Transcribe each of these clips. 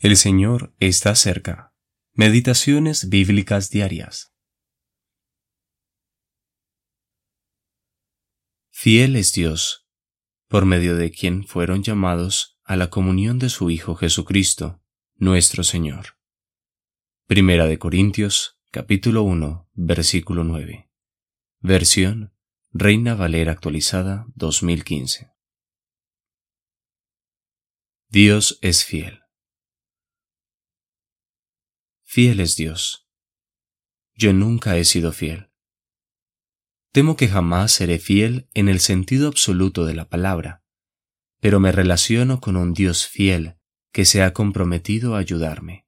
El Señor está cerca. Meditaciones bíblicas diarias. Fiel es Dios, por medio de quien fueron llamados a la comunión de su Hijo Jesucristo, nuestro Señor. Primera de Corintios, capítulo 1, versículo 9. Versión Reina Valera actualizada 2015. Dios es fiel. Fiel es Dios. Yo nunca he sido fiel. Temo que jamás seré fiel en el sentido absoluto de la palabra, pero me relaciono con un Dios fiel que se ha comprometido a ayudarme.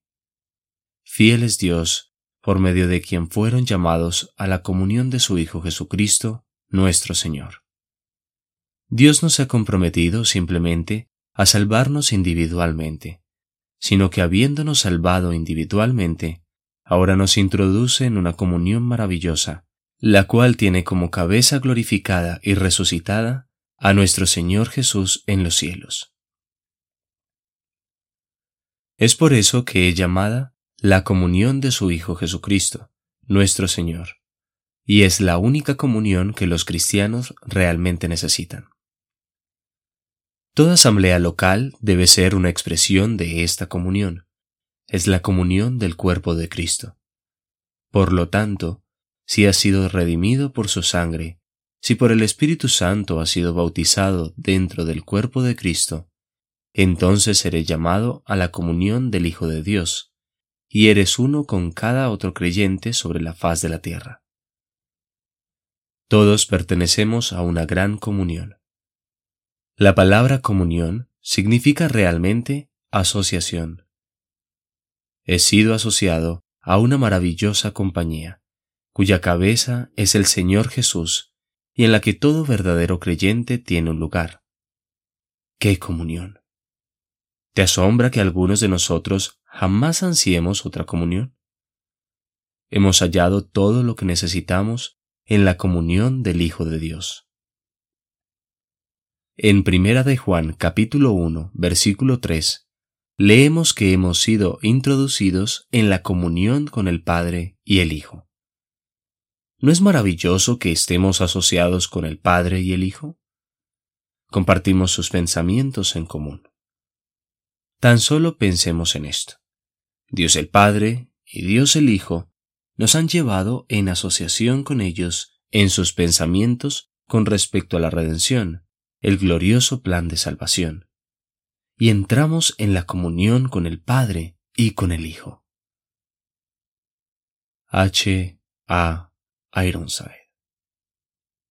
Fiel es Dios por medio de quien fueron llamados a la comunión de su Hijo Jesucristo, nuestro Señor. Dios no se ha comprometido simplemente a salvarnos individualmente, sino que habiéndonos salvado individualmente, ahora nos introduce en una comunión maravillosa, la cual tiene como cabeza glorificada y resucitada a nuestro Señor Jesús en los cielos. Es por eso que es llamada la comunión de su Hijo Jesucristo, nuestro Señor, y es la única comunión que los cristianos realmente necesitan. Toda asamblea local debe ser una expresión de esta comunión. Es la comunión del cuerpo de Cristo. Por lo tanto, si has sido redimido por su sangre, si por el Espíritu Santo has sido bautizado dentro del cuerpo de Cristo, entonces seré llamado a la comunión del Hijo de Dios, y eres uno con cada otro creyente sobre la faz de la tierra. Todos pertenecemos a una gran comunión. La palabra comunión significa realmente asociación. He sido asociado a una maravillosa compañía, cuya cabeza es el Señor Jesús y en la que todo verdadero creyente tiene un lugar. ¡Qué comunión! ¿Te asombra que algunos de nosotros jamás ansiemos otra comunión? Hemos hallado todo lo que necesitamos en la comunión del Hijo de Dios. En Primera de Juan capítulo 1, versículo 3, leemos que hemos sido introducidos en la comunión con el Padre y el Hijo. ¿No es maravilloso que estemos asociados con el Padre y el Hijo? Compartimos sus pensamientos en común. Tan solo pensemos en esto. Dios el Padre y Dios el Hijo nos han llevado en asociación con ellos en sus pensamientos con respecto a la redención, el glorioso plan de salvación, y entramos en la comunión con el Padre y con el Hijo. H. A. Ironside